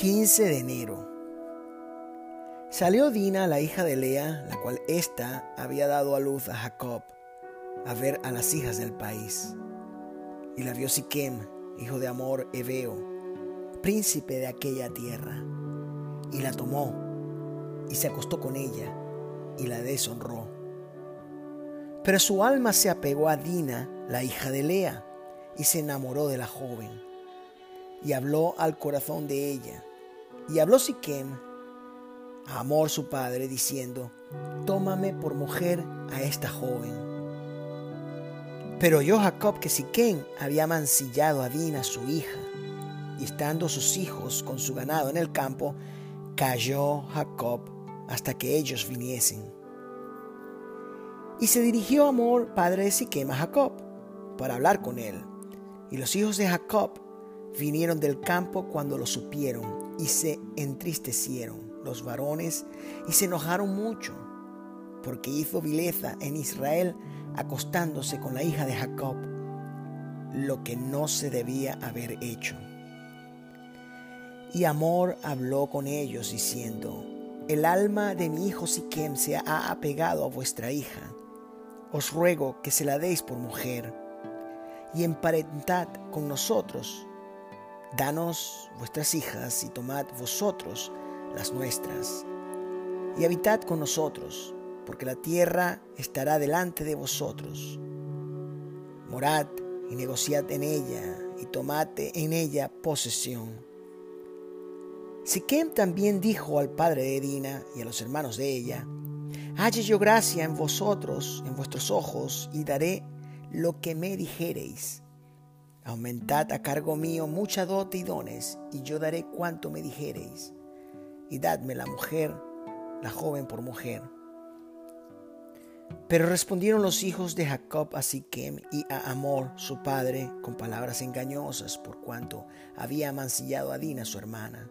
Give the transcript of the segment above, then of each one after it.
15 de enero. Salió Dina, la hija de Lea, la cual ésta había dado a luz a Jacob, a ver a las hijas del país. Y la vio Siquem, hijo de Amor Ebeo, príncipe de aquella tierra, y la tomó, y se acostó con ella, y la deshonró. Pero su alma se apegó a Dina, la hija de Lea, y se enamoró de la joven, y habló al corazón de ella. Y habló Siquem a Amor su padre, diciendo, Tómame por mujer a esta joven. Pero oyó Jacob que Siquem había mancillado a Dina, su hija, y estando sus hijos con su ganado en el campo, cayó Jacob hasta que ellos viniesen. Y se dirigió Amor, padre de Siquem, a Jacob, para hablar con él. Y los hijos de Jacob vinieron del campo cuando lo supieron y se entristecieron los varones y se enojaron mucho, porque hizo vileza en Israel acostándose con la hija de Jacob, lo que no se debía haber hecho. Y Amor habló con ellos diciendo, el alma de mi hijo Siquem se ha apegado a vuestra hija. Os ruego que se la deis por mujer y emparentad con nosotros. Danos vuestras hijas y tomad vosotros las nuestras. Y habitad con nosotros, porque la tierra estará delante de vosotros. Morad y negociad en ella y tomad en ella posesión. Siquem también dijo al padre de Dina y a los hermanos de ella, Halle yo gracia en vosotros, en vuestros ojos, y daré lo que me dijereis. Aumentad a cargo mío mucha dote y dones, y yo daré cuanto me dijereis. Y dadme la mujer, la joven por mujer. Pero respondieron los hijos de Jacob a Siquem y a Amor, su padre, con palabras engañosas, por cuanto había mancillado a Dina, su hermana.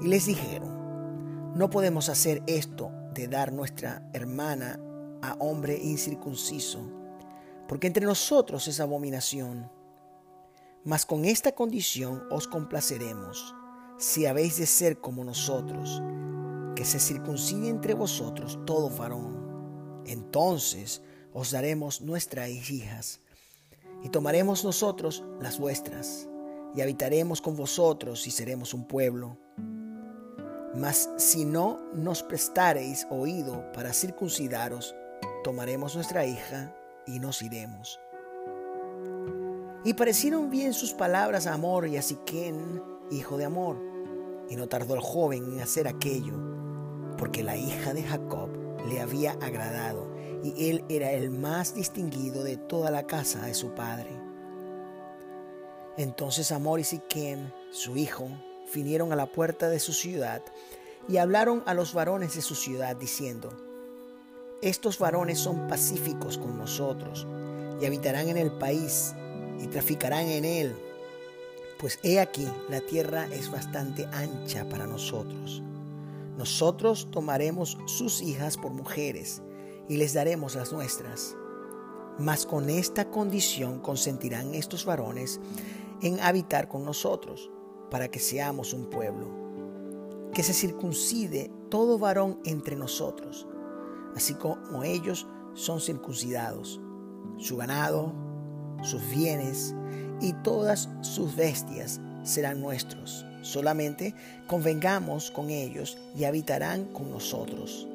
Y les dijeron, no podemos hacer esto de dar nuestra hermana a hombre incircunciso porque entre nosotros es abominación. Mas con esta condición os complaceremos, si habéis de ser como nosotros, que se circuncide entre vosotros todo varón. Entonces os daremos nuestras hijas, y tomaremos nosotros las vuestras, y habitaremos con vosotros y seremos un pueblo. Mas si no nos prestareis oído para circuncidaros, tomaremos nuestra hija y nos iremos. Y parecieron bien sus palabras a Amor y a Siquén, hijo de Amor, y no tardó el joven en hacer aquello, porque la hija de Jacob le había agradado, y él era el más distinguido de toda la casa de su padre. Entonces Amor y Siquén, su hijo, vinieron a la puerta de su ciudad y hablaron a los varones de su ciudad, diciendo, estos varones son pacíficos con nosotros y habitarán en el país y traficarán en él. Pues he aquí, la tierra es bastante ancha para nosotros. Nosotros tomaremos sus hijas por mujeres y les daremos las nuestras. Mas con esta condición consentirán estos varones en habitar con nosotros, para que seamos un pueblo. Que se circuncide todo varón entre nosotros así como ellos son circuncidados, su ganado, sus bienes y todas sus bestias serán nuestros. Solamente convengamos con ellos y habitarán con nosotros.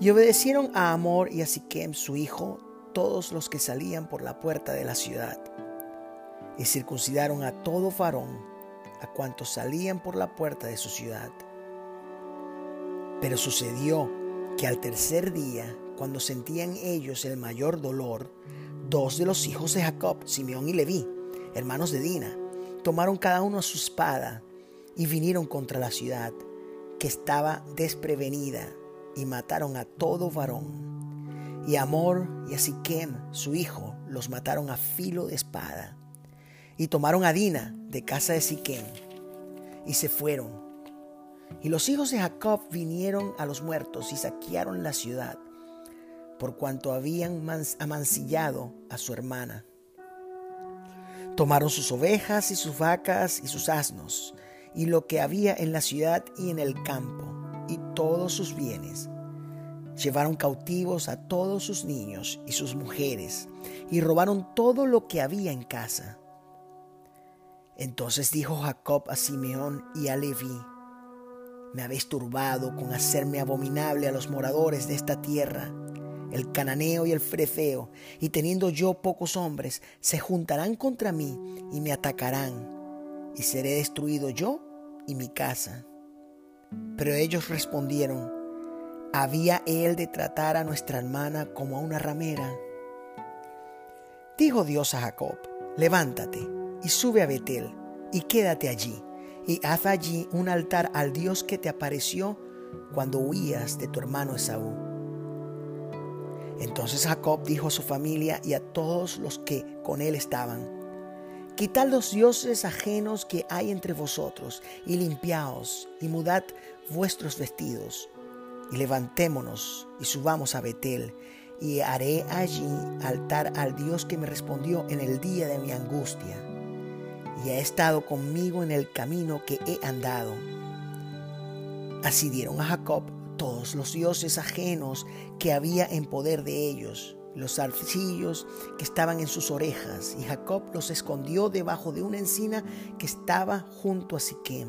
Y obedecieron a Amor y a Siquem su hijo todos los que salían por la puerta de la ciudad. Y circuncidaron a todo varón, a cuantos salían por la puerta de su ciudad. Pero sucedió que al tercer día, cuando sentían ellos el mayor dolor, dos de los hijos de Jacob, Simeón y Leví, hermanos de Dina, tomaron cada uno su espada y vinieron contra la ciudad, que estaba desprevenida, y mataron a todo varón. Y Amor y a Siquem, su hijo, los mataron a filo de espada. Y tomaron a Dina de casa de Siquem, y se fueron y los hijos de Jacob vinieron a los muertos y saquearon la ciudad, por cuanto habían amancillado a su hermana. Tomaron sus ovejas y sus vacas y sus asnos, y lo que había en la ciudad y en el campo, y todos sus bienes. Llevaron cautivos a todos sus niños y sus mujeres, y robaron todo lo que había en casa. Entonces dijo Jacob a Simeón y a Leví, me habéis turbado con hacerme abominable a los moradores de esta tierra. El cananeo y el freceo, y teniendo yo pocos hombres, se juntarán contra mí y me atacarán, y seré destruido yo y mi casa. Pero ellos respondieron, ¿había él de tratar a nuestra hermana como a una ramera? Dijo Dios a Jacob, levántate y sube a Betel y quédate allí y haz allí un altar al Dios que te apareció cuando huías de tu hermano Esaú. Entonces Jacob dijo a su familia y a todos los que con él estaban, Quitad los dioses ajenos que hay entre vosotros, y limpiaos, y mudad vuestros vestidos, y levantémonos, y subamos a Betel, y haré allí altar al Dios que me respondió en el día de mi angustia y ha estado conmigo en el camino que he andado. Así dieron a Jacob los dioses ajenos que había en poder de ellos, los zarcillos que estaban en sus orejas, y Jacob los escondió debajo de una encina que estaba junto a Siquem.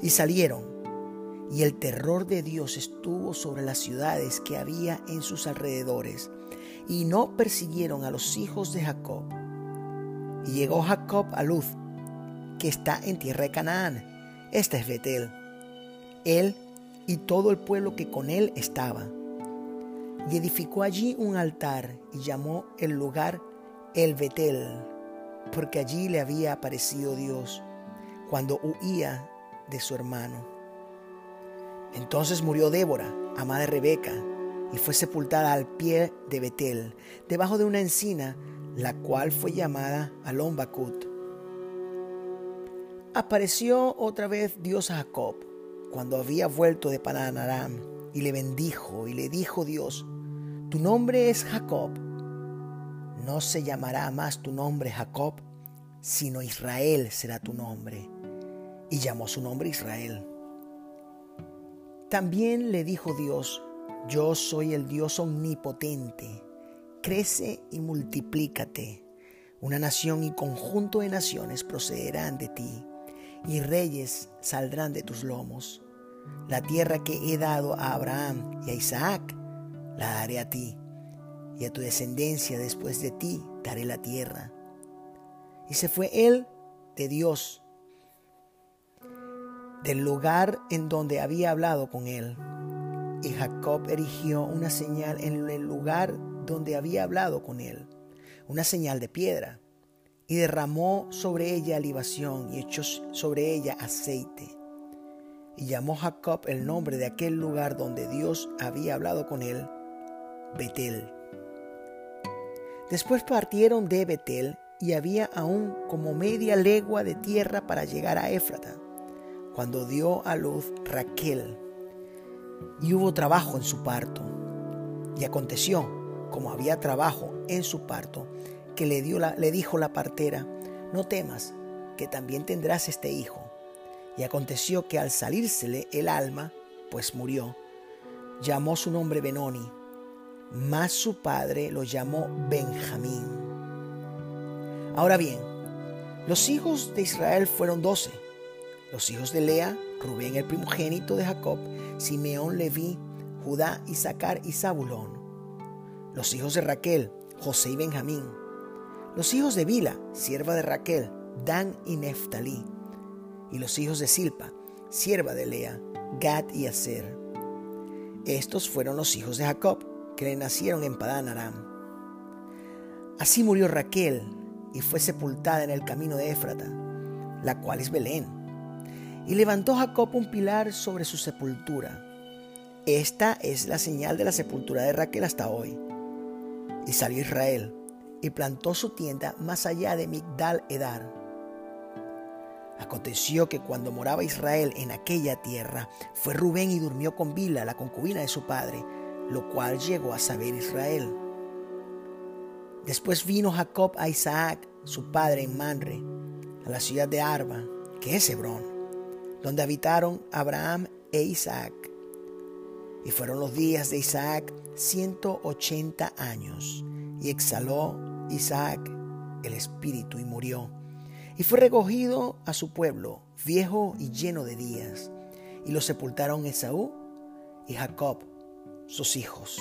Y salieron, y el terror de Dios estuvo sobre las ciudades que había en sus alrededores, y no persiguieron a los hijos de Jacob y llegó Jacob a Luz, que está en tierra de Canaán. Este es Betel. Él y todo el pueblo que con él estaba. Y edificó allí un altar y llamó el lugar El Betel, porque allí le había aparecido Dios cuando huía de su hermano. Entonces murió Débora, ama de Rebeca, y fue sepultada al pie de Betel, debajo de una encina la cual fue llamada Alombacut. Apareció otra vez Dios a Jacob cuando había vuelto de Padanaram y le bendijo y le dijo Dios, tu nombre es Jacob, no se llamará más tu nombre Jacob, sino Israel será tu nombre. Y llamó su nombre Israel. También le dijo Dios, yo soy el Dios omnipotente crece y multiplícate. Una nación y conjunto de naciones procederán de ti, y reyes saldrán de tus lomos. La tierra que he dado a Abraham y a Isaac, la daré a ti, y a tu descendencia después de ti daré la tierra. Y se fue él de Dios, del lugar en donde había hablado con él. Y Jacob erigió una señal en el lugar donde había hablado con él, una señal de piedra, y derramó sobre ella libación y echó sobre ella aceite. Y llamó Jacob el nombre de aquel lugar donde Dios había hablado con él, Betel. Después partieron de Betel y había aún como media legua de tierra para llegar a Éfrata, cuando dio a luz Raquel. Y hubo trabajo en su parto. Y aconteció como había trabajo en su parto, que le, dio la, le dijo la partera, no temas, que también tendrás este hijo. Y aconteció que al salírsele el alma, pues murió, llamó su nombre Benoni, mas su padre lo llamó Benjamín. Ahora bien, los hijos de Israel fueron doce. Los hijos de Lea, Rubén el primogénito de Jacob, Simeón, Leví, Judá, Isaacar y Zabulón los hijos de Raquel, José y Benjamín, los hijos de Bila, sierva de Raquel, Dan y Neftalí, y los hijos de Silpa, sierva de Lea, Gad y Aser. Estos fueron los hijos de Jacob, que le nacieron en Padán Aram. Así murió Raquel y fue sepultada en el camino de Éfrata, la cual es Belén. Y levantó Jacob un pilar sobre su sepultura. Esta es la señal de la sepultura de Raquel hasta hoy. Y salió Israel y plantó su tienda más allá de Migdal Edar. Aconteció que cuando moraba Israel en aquella tierra, fue Rubén y durmió con Bila, la concubina de su padre, lo cual llegó a saber Israel. Después vino Jacob a Isaac, su padre, en Manre, a la ciudad de Arba, que es Hebrón, donde habitaron Abraham e Isaac. Y fueron los días de Isaac ciento ochenta años, y exhaló Isaac el espíritu y murió. Y fue recogido a su pueblo, viejo y lleno de días, y lo sepultaron Esaú y Jacob, sus hijos.